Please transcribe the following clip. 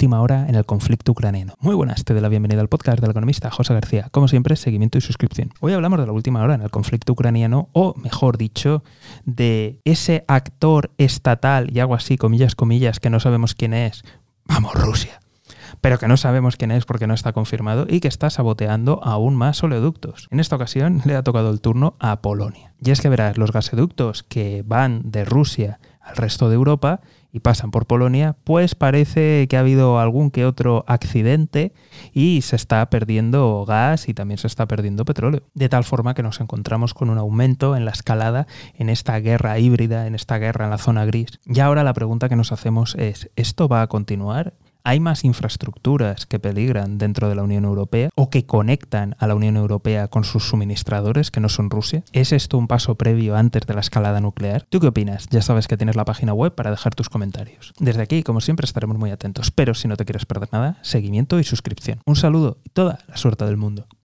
última hora en el conflicto ucraniano. Muy buenas, te doy la bienvenida al podcast del economista José García. Como siempre, seguimiento y suscripción. Hoy hablamos de la última hora en el conflicto ucraniano, o mejor dicho, de ese actor estatal, y algo así, comillas, comillas, que no sabemos quién es. Vamos, Rusia pero que no sabemos quién es porque no está confirmado y que está saboteando aún más oleoductos. En esta ocasión le ha tocado el turno a Polonia. Y es que verás, los gasoductos que van de Rusia al resto de Europa y pasan por Polonia, pues parece que ha habido algún que otro accidente y se está perdiendo gas y también se está perdiendo petróleo. De tal forma que nos encontramos con un aumento en la escalada en esta guerra híbrida, en esta guerra en la zona gris. Y ahora la pregunta que nos hacemos es, ¿esto va a continuar? ¿Hay más infraestructuras que peligran dentro de la Unión Europea o que conectan a la Unión Europea con sus suministradores que no son Rusia? ¿Es esto un paso previo antes de la escalada nuclear? ¿Tú qué opinas? Ya sabes que tienes la página web para dejar tus comentarios. Desde aquí, como siempre, estaremos muy atentos, pero si no te quieres perder nada, seguimiento y suscripción. Un saludo y toda la suerte del mundo.